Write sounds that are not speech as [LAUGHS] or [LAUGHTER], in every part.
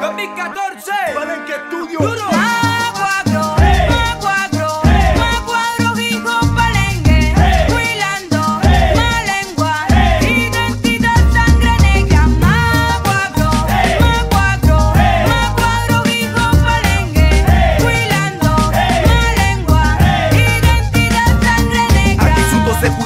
Forma. 2014. Palenque Estudio. Duro.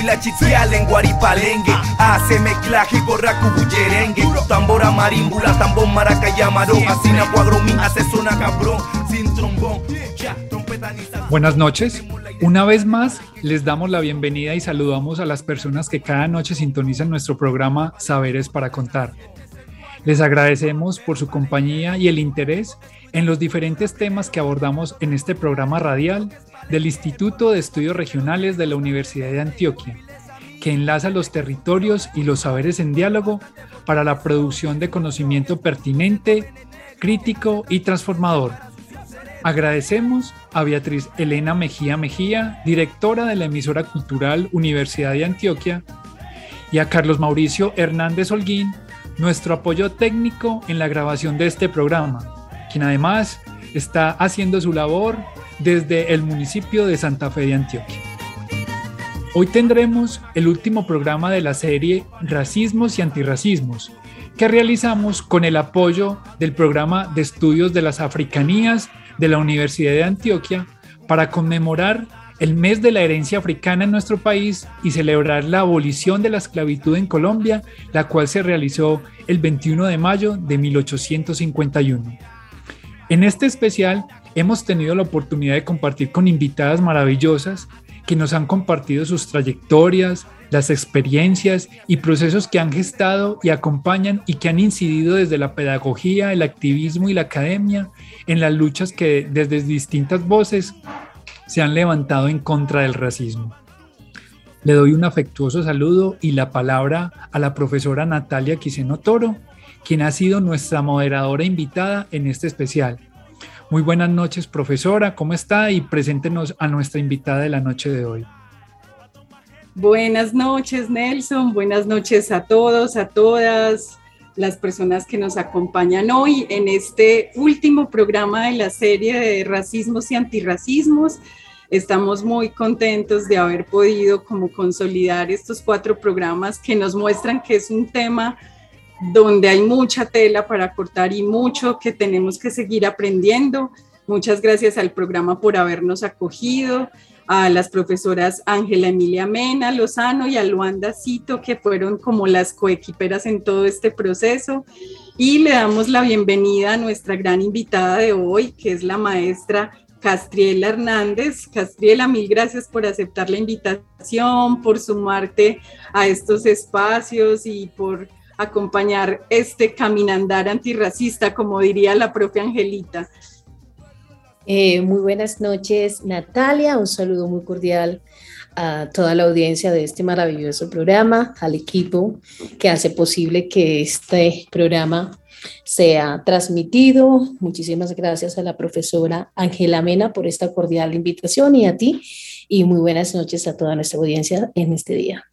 Huila chichial en guaripalengue. Hace mezclaje borraco bullerengue. Tambora marimbula, tambor maracaya marón. Así na cuadro mi hace zona cabrón. Sin trombón, ya, trompeta ni. Buenas noches. Una vez más, les damos la bienvenida y saludamos a las personas que cada noche sintonizan nuestro programa Saberes para Contar. Les agradecemos por su compañía y el interés en los diferentes temas que abordamos en este programa radial del Instituto de Estudios Regionales de la Universidad de Antioquia, que enlaza los territorios y los saberes en diálogo para la producción de conocimiento pertinente, crítico y transformador. Agradecemos a Beatriz Elena Mejía Mejía, directora de la emisora cultural Universidad de Antioquia, y a Carlos Mauricio Hernández Holguín, nuestro apoyo técnico en la grabación de este programa, quien además está haciendo su labor desde el municipio de Santa Fe de Antioquia. Hoy tendremos el último programa de la serie Racismos y Antirracismos, que realizamos con el apoyo del programa de estudios de las africanías de la Universidad de Antioquia para conmemorar el mes de la herencia africana en nuestro país y celebrar la abolición de la esclavitud en Colombia, la cual se realizó el 21 de mayo de 1851. En este especial hemos tenido la oportunidad de compartir con invitadas maravillosas que nos han compartido sus trayectorias, las experiencias y procesos que han gestado y acompañan y que han incidido desde la pedagogía, el activismo y la academia en las luchas que desde distintas voces se han levantado en contra del racismo. Le doy un afectuoso saludo y la palabra a la profesora Natalia Quiseno Toro, quien ha sido nuestra moderadora invitada en este especial. Muy buenas noches, profesora, ¿cómo está? Y preséntenos a nuestra invitada de la noche de hoy. Buenas noches, Nelson. Buenas noches a todos, a todas las personas que nos acompañan hoy en este último programa de la serie de racismos y antirracismos. Estamos muy contentos de haber podido como consolidar estos cuatro programas que nos muestran que es un tema donde hay mucha tela para cortar y mucho que tenemos que seguir aprendiendo. Muchas gracias al programa por habernos acogido, a las profesoras Ángela Emilia Mena Lozano y a Luanda Cito, que fueron como las coequiperas en todo este proceso. Y le damos la bienvenida a nuestra gran invitada de hoy, que es la maestra Castriela Hernández. Castriela, mil gracias por aceptar la invitación, por sumarte a estos espacios y por acompañar este caminandar antirracista, como diría la propia Angelita. Eh, muy buenas noches, Natalia. Un saludo muy cordial a toda la audiencia de este maravilloso programa, al equipo que hace posible que este programa sea transmitido. Muchísimas gracias a la profesora Ángela Mena por esta cordial invitación y a ti. Y muy buenas noches a toda nuestra audiencia en este día.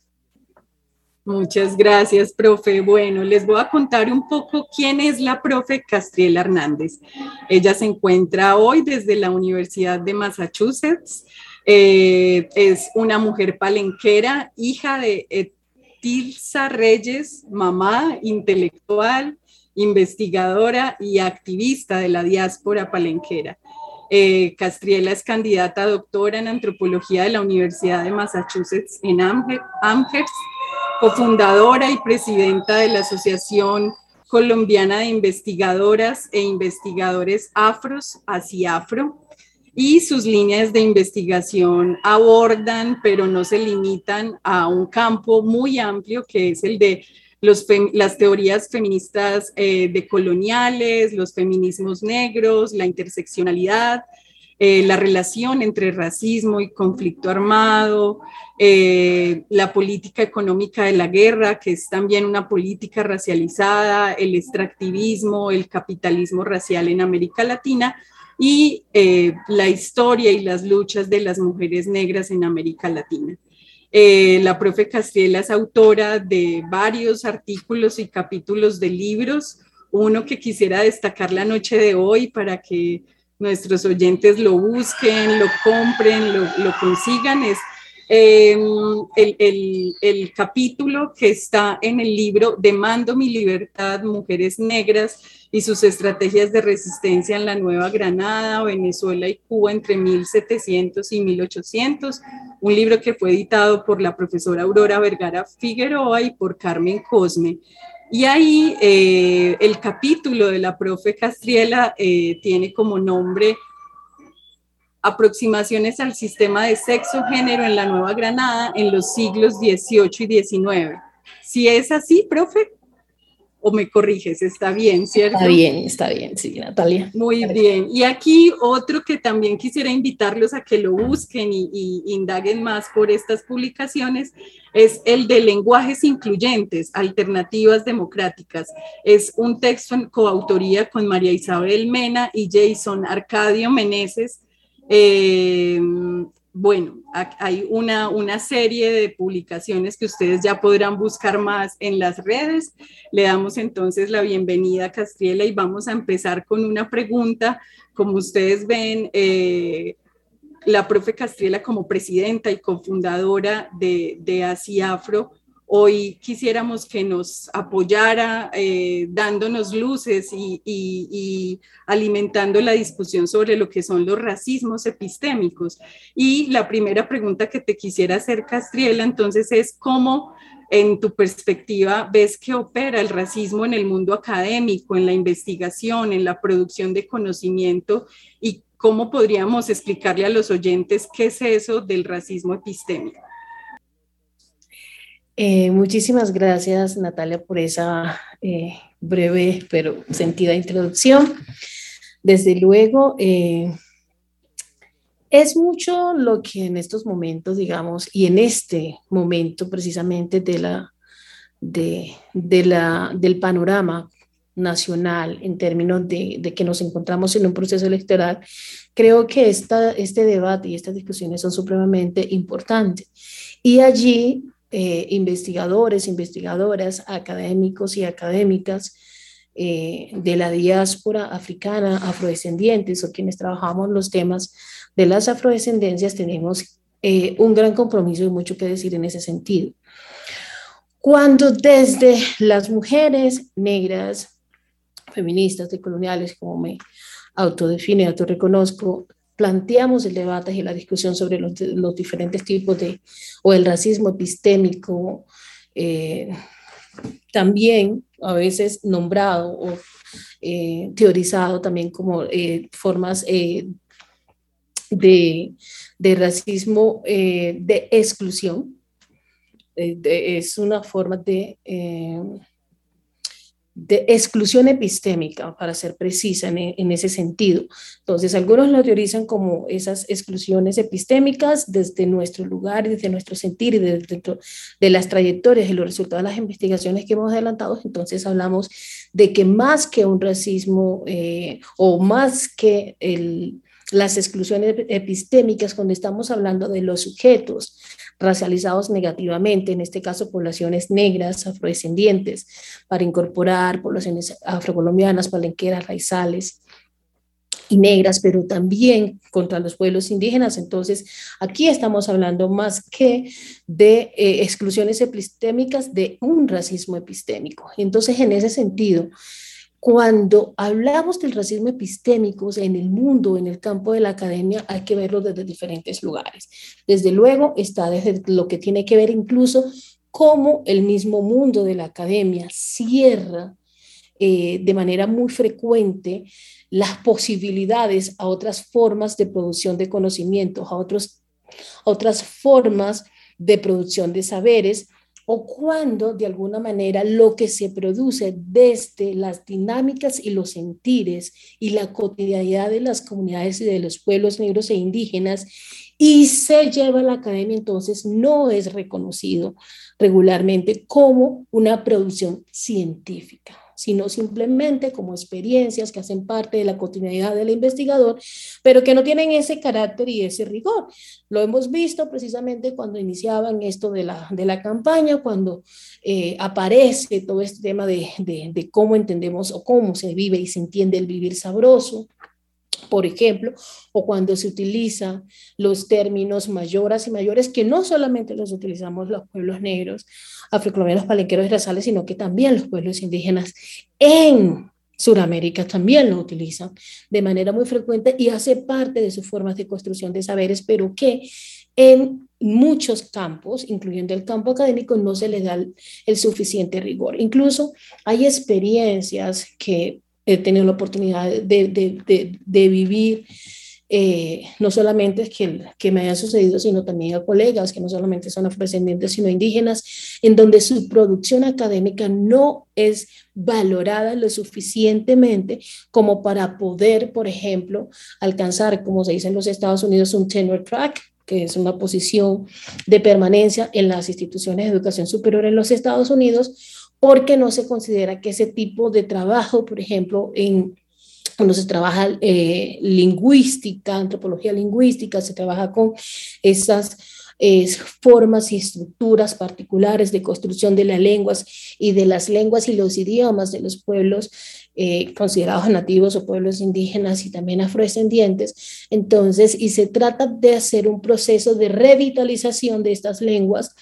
Muchas gracias, profe. Bueno, les voy a contar un poco quién es la profe Castriela Hernández. Ella se encuentra hoy desde la Universidad de Massachusetts. Eh, es una mujer palenquera, hija de Etilsa Reyes, mamá intelectual, investigadora y activista de la diáspora palenquera. Eh, Castriela es candidata a doctora en antropología de la Universidad de Massachusetts en Amherst cofundadora y presidenta de la Asociación Colombiana de Investigadoras e Investigadores Afros, ACIAFRO, y sus líneas de investigación abordan, pero no se limitan a un campo muy amplio que es el de los las teorías feministas eh, decoloniales, los feminismos negros, la interseccionalidad, eh, la relación entre racismo y conflicto armado, eh, la política económica de la guerra, que es también una política racializada, el extractivismo, el capitalismo racial en América Latina y eh, la historia y las luchas de las mujeres negras en América Latina. la profe Castriela es autora de varios artículos y capítulos de libros, uno que quisiera destacar la noche de hoy para que nuestros oyentes lo busquen, lo compren, lo, consigan, es em, el, el, capítulo que está en el libro Demando mi libertad, mujeres negras y sus estrategias de resistencia en la Nueva Granada, Venezuela y Cuba entre 1700 y 1800, un libro que fue editado por la profesora Aurora Vergara Figueroa y por Carmen Cosme. Y ahí eh, el capítulo de la profe Castriela eh, tiene como nombre Aproximaciones al sistema de sexo-género en la Nueva Granada en los siglos XVIII y XIX. Si es así, profe, o me corriges, está bien, ¿cierto? Está bien, está bien, sí, Natalia. Muy bien. Y aquí otro que también quisiera invitarlos a que lo busquen y, y, indaguen más por estas publicaciones es el de lenguajes incluyentes, alternativas democráticas. Es un texto en coautoría con María Isabel Mena y Jason Arcadio Meneses. Eh, bueno, hay una, una, serie de publicaciones que ustedes ya podrán buscar más en las redes. Le damos entonces la bienvenida a Castriela y vamos a empezar con una pregunta. Como ustedes ven, eh, la profe Castriela como presidenta y cofundadora de, de ASIAFRO Hoy quisiéramos que nos apoyara eh, dándonos luces y, alimentando la discusión sobre lo que son los racismos epistémicos. Y la primera pregunta que te quisiera hacer, Castriela, entonces es cómo en tu perspectiva ves que opera el racismo en el mundo académico, en la investigación, en la producción de conocimiento y cómo podríamos explicarle a los oyentes qué es eso del racismo epistémico. Eh, muchísimas gracias, Natalia, por esa eh, breve pero sentida introducción. Desde luego, eh, es mucho lo que en estos momentos, digamos, y en este momento precisamente de la, de, la, del panorama nacional en términos de, de, que nos encontramos en un proceso electoral, creo que esta, este debate y estas discusiones son supremamente importantes. Y allí eh, investigadores, investigadoras, académicos y académicas eh, de la diáspora africana, afrodescendientes o quienes trabajamos los temas de las afrodescendencias, tenemos eh, un gran compromiso y mucho que decir en ese sentido. Cuando desde las mujeres negras, feministas, decoloniales, como me autodefine, autorreconozco, planteamos el debate y la discusión sobre los, diferentes tipos de, o el racismo epistémico, eh, también a veces nombrado o eh, teorizado también como eh, formas de, de, racismo de exclusión. es una forma de de exclusión epistémica, para ser precisa en, ese sentido. Entonces, algunos lo teorizan como esas exclusiones epistémicas desde nuestro lugar, desde nuestro sentir desde de las trayectorias y los resultados de las investigaciones que hemos adelantado. Entonces, hablamos de que más que un racismo eh, o más que el, las exclusiones epistémicas, cuando estamos hablando de los sujetos racializados negativamente, en este caso poblaciones negras, afrodescendientes, para incorporar poblaciones afrocolombianas, palenqueras, raizales y negras, pero también contra los pueblos indígenas. Entonces, aquí estamos hablando más que de eh, exclusiones epistémicas, de un racismo epistémico. Entonces, en ese sentido, cuando hablamos del racismo epistémico en el mundo, en el campo de la academia, hay que verlo desde diferentes lugares. Desde luego está desde lo que tiene que ver incluso cómo el mismo mundo de la academia cierra eh, de manera muy frecuente las posibilidades a otras formas de producción de conocimientos, a, otras formas de producción de saberes o cuando de alguna manera lo que se produce desde las dinámicas y los sentires y la cotidianidad de las comunidades y de los pueblos negros e indígenas y se lleva a la academia, entonces no es reconocido regularmente como una producción científica sino simplemente como experiencias que hacen parte de la cotidianidad del investigador, pero que no tienen ese carácter y ese rigor. Lo hemos visto precisamente cuando iniciaban esto de la, de la campaña, cuando eh, aparece todo este tema de, de cómo entendemos o cómo se vive y se entiende el vivir sabroso, por ejemplo, o cuando se utilizan los términos mayoras y mayores, que no solamente los utilizamos los pueblos negros, afrocolombianos, palenqueros y razales, sino que también los pueblos indígenas en Sudamérica también lo utilizan de manera muy frecuente y hace parte de sus formas de construcción de saberes, pero que en muchos campos, incluyendo el campo académico, no se le da el suficiente rigor. Incluso hay experiencias que he tenido la oportunidad de, de, de, de vivir, eh, no solamente que, que me haya sucedido, sino también a colegas que no solamente son afrodescendientes, sino indígenas, en donde su producción académica no es valorada lo suficientemente como para poder, por ejemplo, alcanzar, como se dice en los Estados Unidos, un tenure track, que es una posición de permanencia en las instituciones de educación superior en los Estados Unidos, porque no se considera que ese tipo de trabajo, por ejemplo, en cuando se trabaja eh, lingüística, antropología lingüística, se trabaja con esas eh, formas y estructuras particulares de construcción de las lenguas y de las lenguas y los idiomas de los pueblos eh, considerados nativos o pueblos indígenas y también afrodescendientes. Entonces, y se trata de hacer un proceso de revitalización de estas lenguas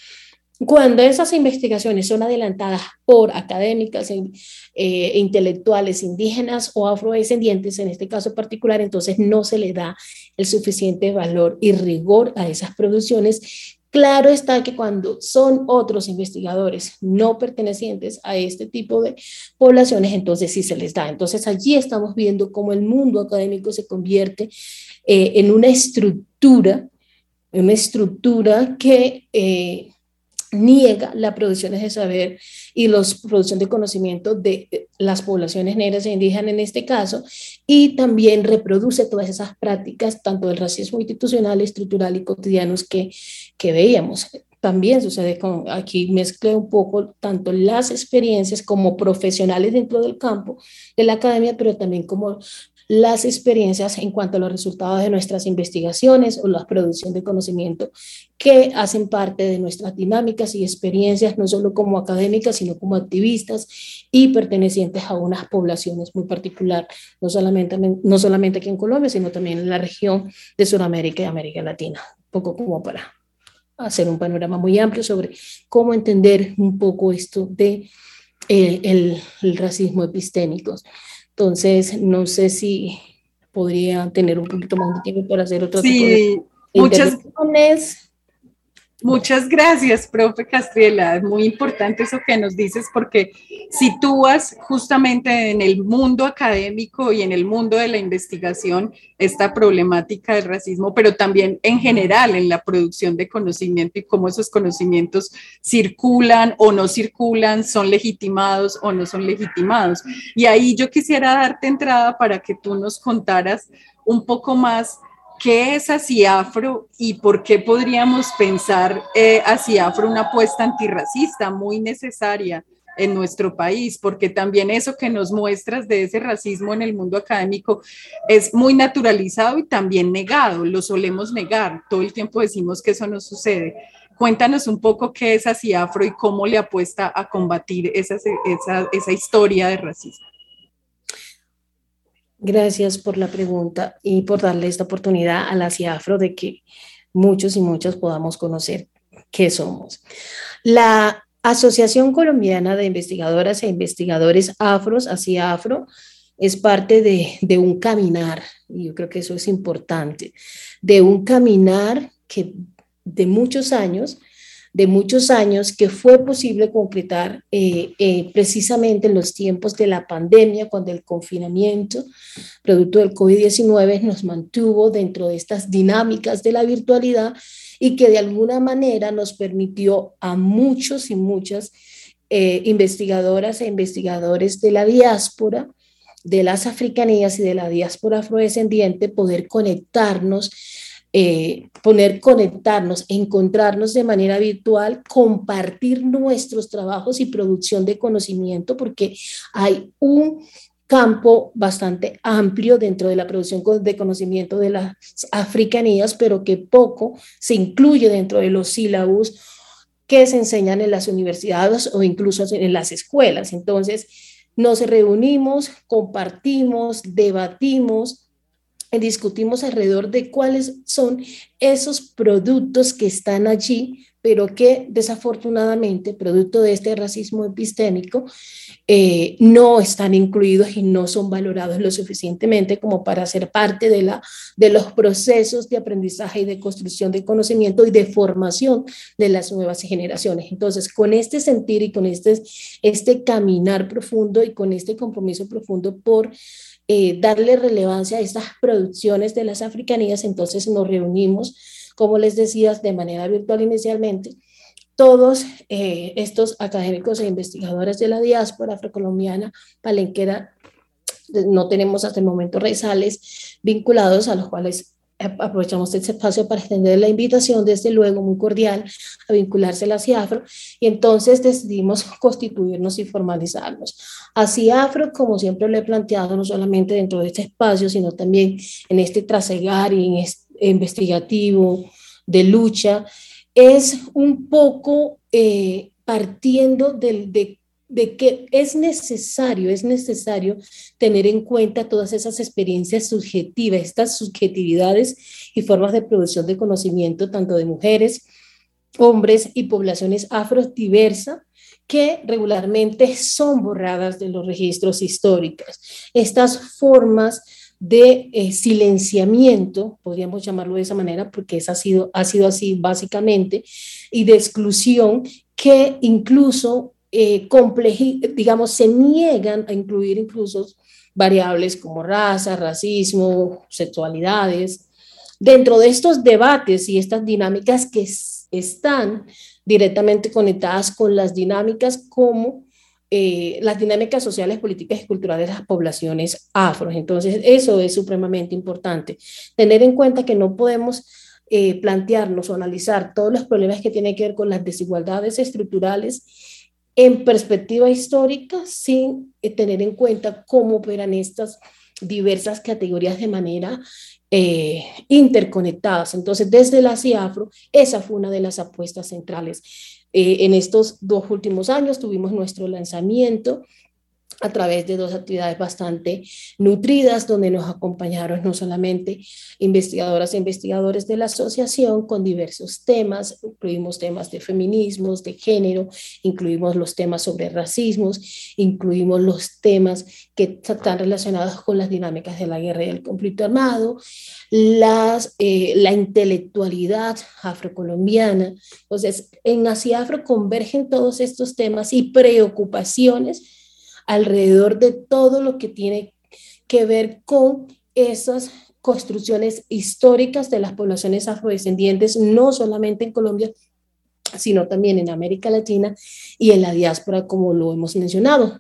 cuando esas investigaciones son adelantadas por académicas eh, intelectuales indígenas o afrodescendientes, en este caso particular, entonces no se le da el suficiente valor y rigor a esas producciones. Claro está que cuando son otros investigadores no pertenecientes a este tipo de poblaciones, entonces sí se les da. Entonces allí estamos viendo cómo el mundo académico se convierte eh, en una estructura, una estructura que... Eh, niega las producciones de saber y la producción de conocimiento de las poblaciones negras e indígenas en este caso, y también reproduce todas esas prácticas, tanto del racismo institucional, estructural y cotidianos que, que veíamos. También sucede con, aquí mezclé un poco tanto las experiencias como profesionales dentro del campo de la academia, pero también como las experiencias en cuanto a los resultados de nuestras investigaciones o la producción de conocimiento que hacen parte de nuestras dinámicas y experiencias, no solo como académicas, sino como activistas y pertenecientes a unas poblaciones muy particular, no solamente, no solamente aquí en Colombia, sino también en la región de Sudamérica y América Latina, poco como para hacer un panorama muy amplio sobre cómo entender un poco esto de eh, el racismo epistémico. Entonces, no sé si podría tener un poquito más de tiempo para hacer otro sí, tipo de muchas, Muchas gracias, profe Castriela. Es muy importante eso que nos dices porque sitúas justamente en el mundo académico y en el mundo de la investigación esta problemática del racismo, pero también en general en la producción de conocimiento y cómo esos conocimientos circulan o no circulan, son legitimados o no son legitimados. Y ahí yo quisiera darte entrada para que tú nos contaras un poco más ¿Qué es Afro y por qué podríamos pensar eh, Afro una apuesta antirracista muy necesaria en nuestro país? Porque también eso que nos muestras de ese racismo en el mundo académico es muy naturalizado y también negado, lo solemos negar, todo el tiempo decimos que eso no sucede. Cuéntanos un poco qué es Afro y cómo le apuesta a combatir esa, esa, esa historia de racismo. Gracias por la pregunta y por darle esta oportunidad a la CIAFRO de que muchos y muchas podamos conocer qué somos. La Asociación Colombiana de Investigadoras e Investigadores Afros, hacia Afro, es parte de, de un caminar, y yo creo que eso es importante, de un caminar que de muchos años de muchos años que fue posible concretar eh, eh, precisamente en los tiempos de la pandemia, cuando el confinamiento, producto del COVID-19, nos mantuvo dentro de estas dinámicas de la virtualidad y que de alguna manera nos permitió a muchos y muchas eh, investigadoras e investigadores de la diáspora, de las africanías y de la diáspora afrodescendiente poder conectarnos eh, poner conectarnos, encontrarnos de manera virtual, compartir nuestros trabajos y producción de conocimiento, porque hay un campo bastante amplio dentro de la producción de conocimiento de las africanías, pero que poco se incluye dentro de los sílabos que se enseñan en las universidades o incluso en las escuelas. Entonces, nos reunimos, compartimos, debatimos, discutimos alrededor de cuáles son esos productos que están allí, pero que desafortunadamente, producto de este racismo epistémico, eh, no están incluidos y no son valorados lo suficientemente como para ser parte de, la, de los procesos de aprendizaje y de construcción de conocimiento y de formación de las nuevas generaciones. Entonces, con este sentir y con este, este caminar profundo y con este compromiso profundo por eh, darle relevancia a estas producciones de las africanías, entonces nos reunimos, como les decía, de manera virtual inicialmente, todos eh, estos académicos e investigadores de la diáspora afrocolombiana, palenquera, no tenemos hasta el momento rezales vinculados a los cuales aprovechamos este espacio para extender la invitación, desde luego muy cordial, a vincularse a la CIAFRO, y entonces decidimos constituirnos y formalizarnos. A CIAFRO, como siempre lo he planteado, no solamente dentro de este espacio, sino también en este trasegar y en este investigativo de lucha, es un poco eh, partiendo del, de de que es necesario, es necesario tener en cuenta todas esas experiencias subjetivas, estas subjetividades y formas de producción de conocimiento, tanto de mujeres, hombres y poblaciones afro-diversas, que regularmente son borradas de los registros históricos. Estas formas de eh, silenciamiento, podríamos llamarlo de esa manera, porque esa ha, sido, ha sido así básicamente, y de exclusión que incluso eh, digamos, se niegan a incluir incluso variables como raza, racismo, sexualidades, dentro de estos debates y estas dinámicas que están directamente conectadas con las dinámicas como eh, las dinámicas sociales, políticas y culturales de las poblaciones afro. Entonces, eso es supremamente importante. Tener en cuenta que no podemos eh, plantearnos o analizar todos los problemas que tienen que ver con las desigualdades estructurales en perspectiva histórica sin eh, tener en cuenta cómo operan estas diversas categorías de manera eh, interconectadas. Entonces, desde la CIAFRO, esa fue una de las apuestas centrales. Eh, en estos dos últimos años tuvimos nuestro lanzamiento a través de dos actividades bastante nutridas, donde nos acompañaron no solamente investigadoras e investigadores de la asociación con diversos temas, incluimos temas de feminismos, de género, incluimos los temas sobre racismos, incluimos los temas que están relacionados con las dinámicas de la guerra y del conflicto armado, las, eh, la intelectualidad afrocolombiana. Entonces, en Asia Afro convergen todos estos temas y preocupaciones alrededor de todo lo que tiene que ver con esas construcciones históricas de las poblaciones afrodescendientes, no solamente en Colombia, sino también en América Latina y en la diáspora, como lo hemos mencionado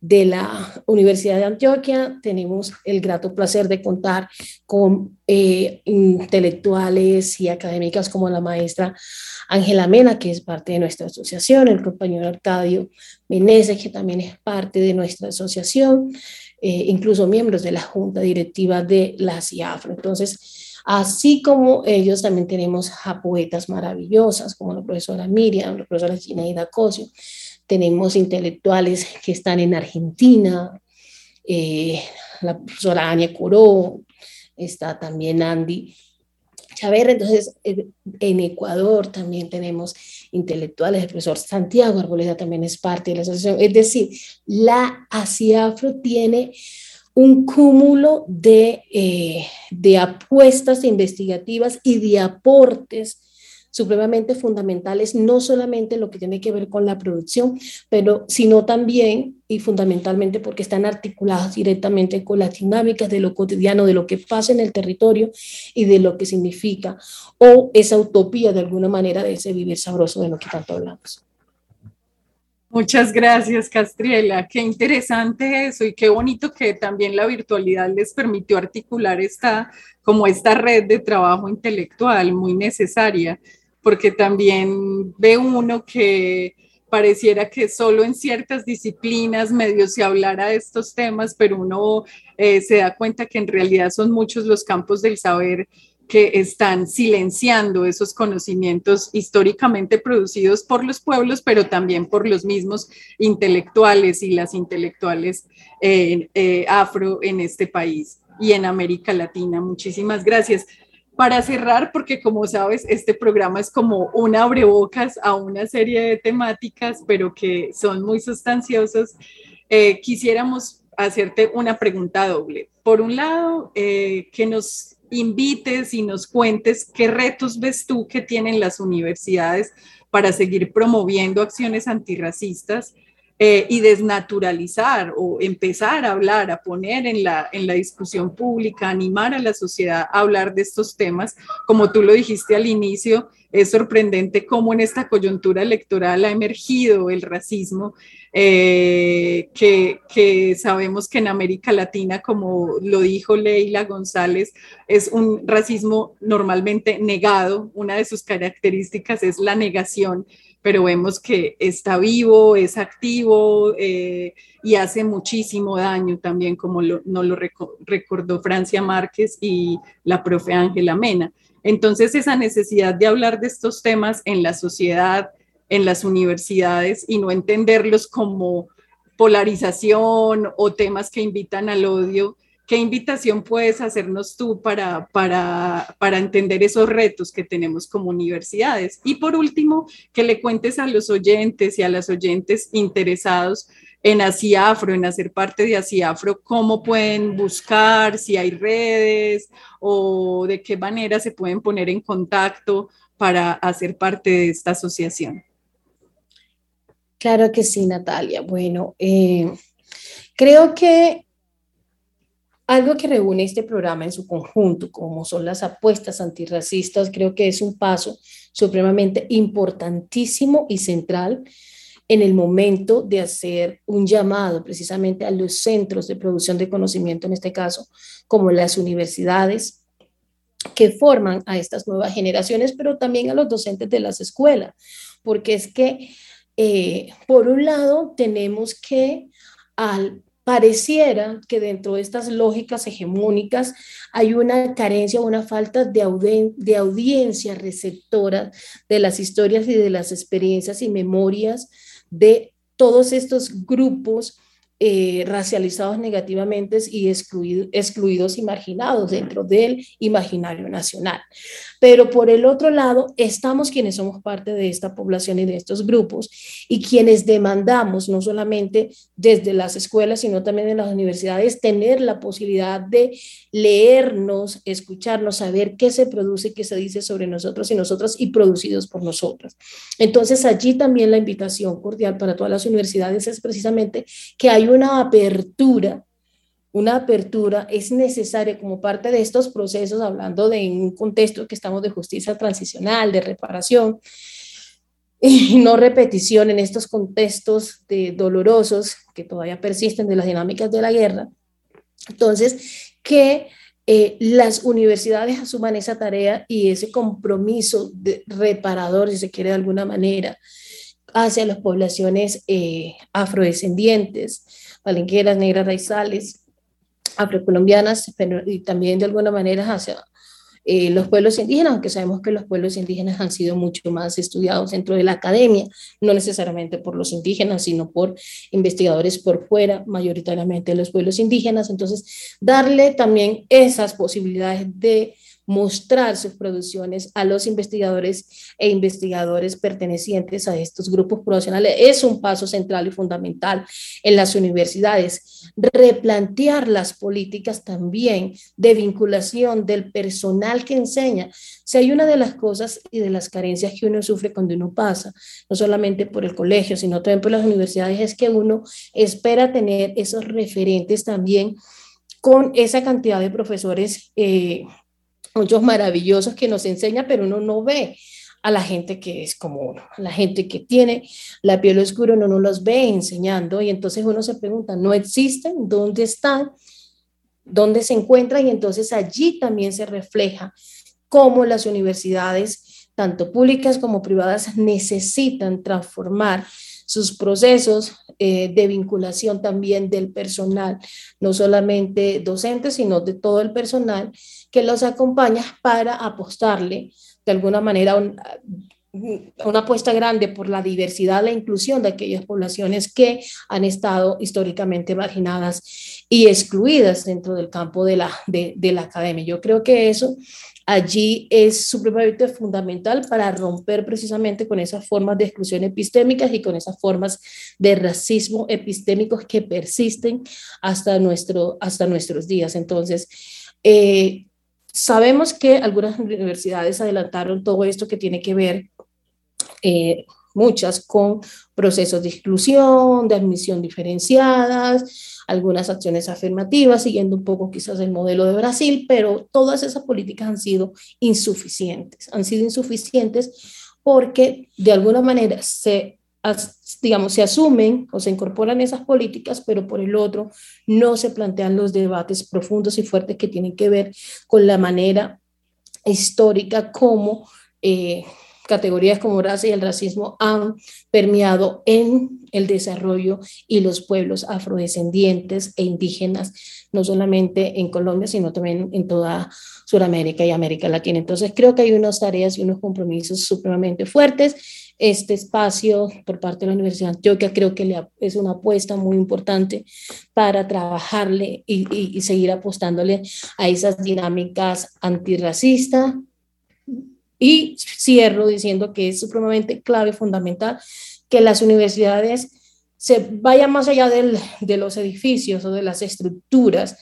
de la Universidad de Antioquia. Tenemos el grato placer de contar con eh, intelectuales y académicas como la maestra Ángela Mena, que es parte de nuestra asociación, el compañero Arcadio Meneses, que también es parte de nuestra asociación, eh, incluso miembros de la junta directiva de la CIAFRO. Entonces, así como ellos, también tenemos a poetas maravillosas, como la profesora Miriam, la profesora Ginaida Cosio, tenemos intelectuales que están en Argentina, eh, la profesora Ania Coró, está también Andy Chaverra, entonces en Ecuador también tenemos intelectuales, el profesor Santiago Arboleda también es parte de la asociación, es decir, la ASIAFRO tiene un cúmulo de, eh, de apuestas investigativas y de aportes supremamente fundamentales, no solamente lo que tiene que ver con la producción, pero sino también y fundamentalmente porque están articuladas directamente con las dinámicas de lo cotidiano, de lo que pasa en el territorio y de lo que significa, o esa utopía de alguna manera de ese vivir sabroso de lo que tanto hablamos. Muchas gracias, Castriela. Qué interesante eso y qué bonito que también la virtualidad les permitió articular esta, como esta red de trabajo intelectual muy necesaria, porque también ve uno que pareciera que solo en ciertas disciplinas medio se hablara de estos temas, pero uno eh, se da cuenta que en realidad son muchos los campos del saber que están silenciando esos conocimientos históricamente producidos por los pueblos, pero también por los mismos intelectuales y las intelectuales eh, eh, afro en este país y en América Latina. Muchísimas gracias. Para cerrar, porque como sabes, este programa es como un abrebocas a una serie de temáticas, pero que son muy sustanciosas, eh, quisiéramos hacerte una pregunta doble. Por un lado, que nos invites y nos cuentes qué retos ves tú que tienen las universidades para seguir promoviendo acciones antirracistas eh, y desnaturalizar o empezar a hablar, a poner en la, en la discusión pública, animar a la sociedad a hablar de estos temas. Como tú lo dijiste al inicio, es sorprendente cómo en esta coyuntura electoral ha emergido el racismo eh, que, sabemos que en América Latina, como lo dijo Leila González, es un racismo normalmente negado. Una de sus características es la negación, pero vemos que está vivo, es activo eh, y hace muchísimo daño también, como nos lo recordó Francia Márquez y la profe Ángela Mena. Entonces, esa necesidad de hablar de estos temas en la sociedad, en las universidades y no entenderlos como polarización o temas que invitan al odio. ¿Qué invitación puedes hacernos tú para, para, para entender esos retos que tenemos como universidades? Y por último, que le cuentes a los oyentes y a las oyentes interesados en Asiafro, en hacer parte de Asiafro, cómo pueden buscar, si hay redes o de qué manera se pueden poner en contacto para hacer parte de esta asociación. Claro que sí, Natalia. Bueno, eh, creo que algo que reúne este programa en su conjunto, como son las apuestas antirracistas, creo que es un paso supremamente importantísimo y central en el momento de hacer un llamado precisamente a los centros de producción de conocimiento, en este caso, como las universidades, que forman a estas nuevas generaciones, pero también a los docentes de las escuelas, porque es que eh, por un lado, tenemos que, al pareciera que dentro de estas lógicas hegemónicas hay una carencia, una falta de, de audiencia receptora de las historias y de las experiencias y memorias de todos estos grupos eh, racializados negativamente y excluidos y marginados dentro del imaginario nacional. Pero por el otro lado, estamos quienes somos parte de esta población y de estos grupos y quienes demandamos, no solamente desde las escuelas, sino también en las universidades, tener la posibilidad de leernos, escucharnos, saber qué se produce, qué se dice sobre nosotros y nosotras y producidos por nosotras. Entonces, allí también la invitación cordial para todas las universidades es precisamente que hay una apertura una apertura es necesaria como parte de estos procesos, hablando de un contexto que estamos de justicia transicional, de reparación [LAUGHS] y no repetición en estos contextos de dolorosos que todavía persisten de las dinámicas de la guerra. Entonces, que eh, las universidades asuman esa tarea y ese compromiso de reparador, si se quiere de alguna manera, hacia las poblaciones eh, afrodescendientes, palenqueras, negras, raizales, afrocolombianas, pero y también de alguna manera hacia eh, los pueblos indígenas, aunque sabemos que los pueblos indígenas han sido mucho más estudiados dentro de la academia, no necesariamente por los indígenas, sino por investigadores por fuera, mayoritariamente los pueblos indígenas. Entonces, darle también esas posibilidades de mostrar sus producciones a los investigadores e investigadores pertenecientes a estos grupos profesionales es un paso central y fundamental en las universidades. Replantear las políticas también de vinculación del personal que enseña. Si hay una de las cosas y de las carencias que uno sufre cuando uno pasa, no solamente por el colegio, sino también por las universidades, es que uno espera tener esos referentes también con esa cantidad de profesores, eh, muchos maravillosos que nos enseñan, pero uno no ve a la gente que es como uno, a la gente que tiene la piel oscura, uno no los ve enseñando y entonces uno se pregunta, ¿no existen? ¿Dónde están? ¿Dónde se encuentran? Y entonces allí también se refleja cómo las universidades, tanto públicas como privadas, necesitan transformar sus procesos eh, de vinculación también del personal, no solamente docentes, sino de todo el personal que los acompaña para apostarle de alguna manera una apuesta grande por la diversidad, la inclusión de aquellas poblaciones que han estado históricamente marginadas y excluidas dentro del campo de la, de la academia. Yo creo que eso allí es supremamente fundamental para romper precisamente con esas formas de exclusión epistémicas y con esas formas de racismo epistémicos que persisten hasta, nuestro, hasta nuestros días. Entonces, eh, sabemos que algunas universidades adelantaron todo esto que tiene que ver eh, muchas con procesos de exclusión, de admisión diferenciadas, algunas acciones afirmativas, siguiendo un poco quizás el modelo de Brasil, pero todas esas políticas han sido insuficientes, han sido insuficientes porque de alguna manera se digamos, se asumen o se incorporan esas políticas, pero por el otro no se plantean los debates profundos y fuertes que tienen que ver con la manera histórica como eh, categorías como raza y el racismo han permeado en el desarrollo y los pueblos afrodescendientes e indígenas, no solamente en Colombia, sino también en toda Sudamérica y América Latina. Entonces, creo que hay unas tareas y unos compromisos supremamente fuertes. Este espacio por parte de la Universidad Antioquia creo que es una apuesta muy importante para trabajarle y, y seguir apostándole a esas dinámicas antirracistas, y cierro diciendo que es supremamente clave fundamental que las universidades se vayan más allá de los edificios o de las estructuras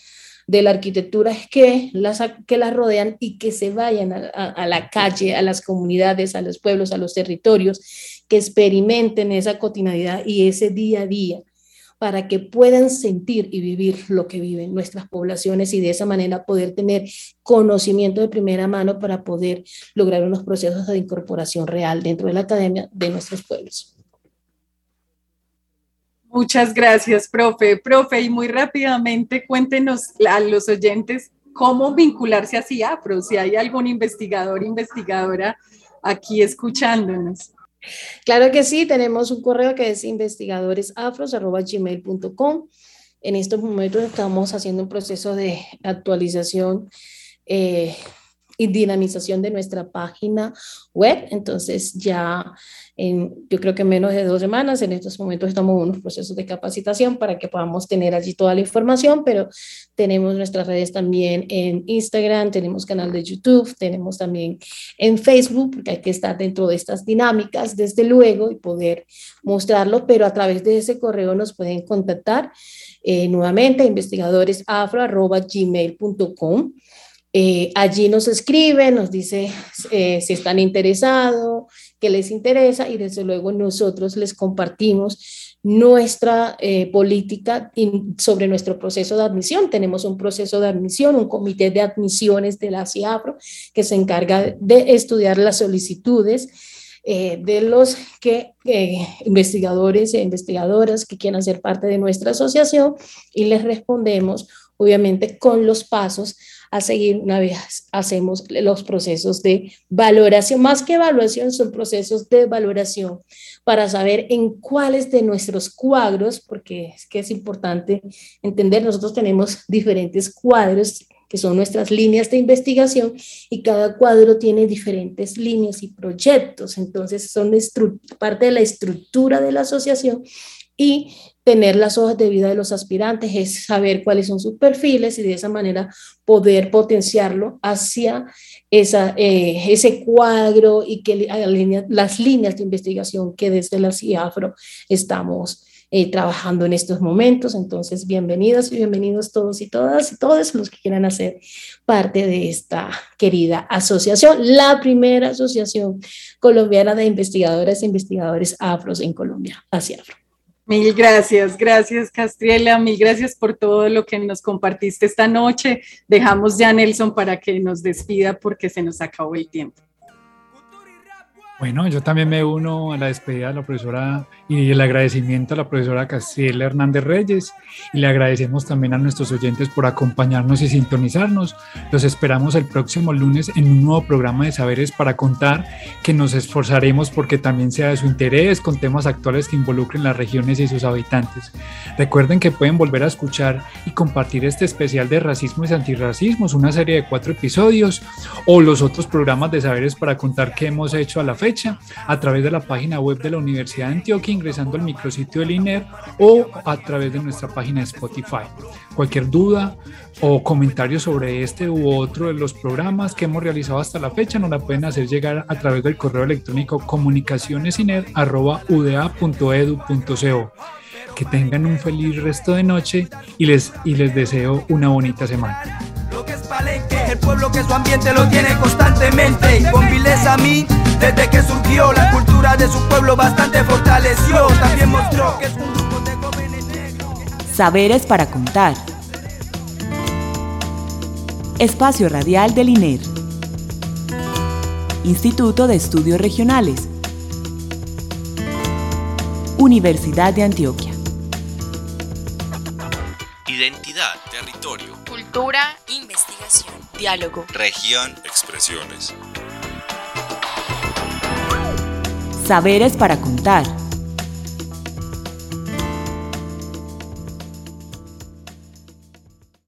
de la arquitectura que las, que las rodean y que se vayan a, a, la calle, a las comunidades, a los pueblos, a los territorios, que experimenten esa cotidianidad y ese día a día para que puedan sentir y vivir lo que viven nuestras poblaciones y de esa manera poder tener conocimiento de primera mano para poder lograr unos procesos de incorporación real dentro de la academia de nuestros pueblos. Muchas gracias, profe. Profe, y muy rápidamente cuéntenos a los oyentes cómo vincularse a CIAPRO, si hay algún investigador, investigadora aquí escuchándonos. Claro que sí, tenemos un correo que es investigadoresafros.gmail.com. En estos momentos estamos haciendo un proceso de actualización eh, y dinamización de nuestra página web. Entonces ya en, yo creo que en menos de dos semanas, en estos momentos estamos en unos procesos de capacitación para que podamos tener allí toda la información, pero tenemos nuestras redes también en Instagram, tenemos canal de YouTube, tenemos también en Facebook, porque hay que estar dentro de estas dinámicas, desde luego, y poder mostrarlo, pero a través de ese correo nos pueden contactar eh, nuevamente investigadoresafro.gmail.com eh, allí nos escribe, nos dice eh, si están interesados, qué les interesa y desde luego nosotros les compartimos nuestra eh, política sobre nuestro proceso de admisión. Tenemos un proceso de admisión, un comité de admisiones de la CIAPRO que se encarga de estudiar las solicitudes de los que, investigadores e investigadoras que quieran ser parte de nuestra asociación y les respondemos obviamente con los pasos a seguir una vez hacemos los procesos de valoración. Más que evaluación, son procesos de valoración para saber en cuáles de nuestros cuadros, porque es que es importante entender, nosotros tenemos diferentes cuadros que son nuestras líneas de investigación y cada cuadro tiene diferentes líneas y proyectos, entonces son parte de la estructura de la asociación y tener las hojas de vida de los aspirantes, es saber cuáles son sus perfiles y de esa manera poder potenciarlo hacia esa, eh, ese cuadro y que alinea las líneas de investigación que desde la CIAFRO estamos eh, trabajando en estos momentos. Entonces, bienvenidas y bienvenidos todos y todas y todos los que quieran hacer parte de esta querida asociación, la primera asociación colombiana de investigadoras e investigadores afros en Colombia, hacia afro. Mil gracias, gracias Castriela, mil gracias por todo lo que nos compartiste esta noche. Dejamos ya a Nelson para que nos despida porque se nos acabó el tiempo. Bueno, yo también me uno a la despedida de la profesora y el agradecimiento a la profesora Castiel Hernández Reyes y le agradecemos también a nuestros oyentes por acompañarnos y sintonizarnos. Los esperamos el próximo lunes en un nuevo programa de Saberes para Contar que nos esforzaremos porque también sea de su interés con temas actuales que involucren las regiones y sus habitantes. Recuerden que pueden volver a escuchar y compartir este especial de racismo y antirracismos, una serie de cuatro episodios o los otros programas de Saberes para Contar que hemos hecho a la fecha a través de la página web de la Universidad de Antioquia ingresando al micrositio del INER o a través de nuestra página de Spotify. Cualquier duda o comentario sobre este u otro de los programas que hemos realizado hasta la fecha nos la pueden hacer llegar a través del correo electrónico comunicacionesiner.udea.edu.co. Que tengan un feliz resto de noche y les, y les deseo una bonita semana el pueblo que su ambiente lo tiene constantemente. Con vileza a mí, desde que surgió, la cultura de su pueblo bastante fortaleció. También mostró que es un grupo de jóvenes negros. Saberes para contar. Espacio Radial del INER. Instituto de Estudios Regionales. Universidad de Antioquia. Identidad, territorio, Cultura, investigación, diálogo. región, expresiones. Saberes para contar.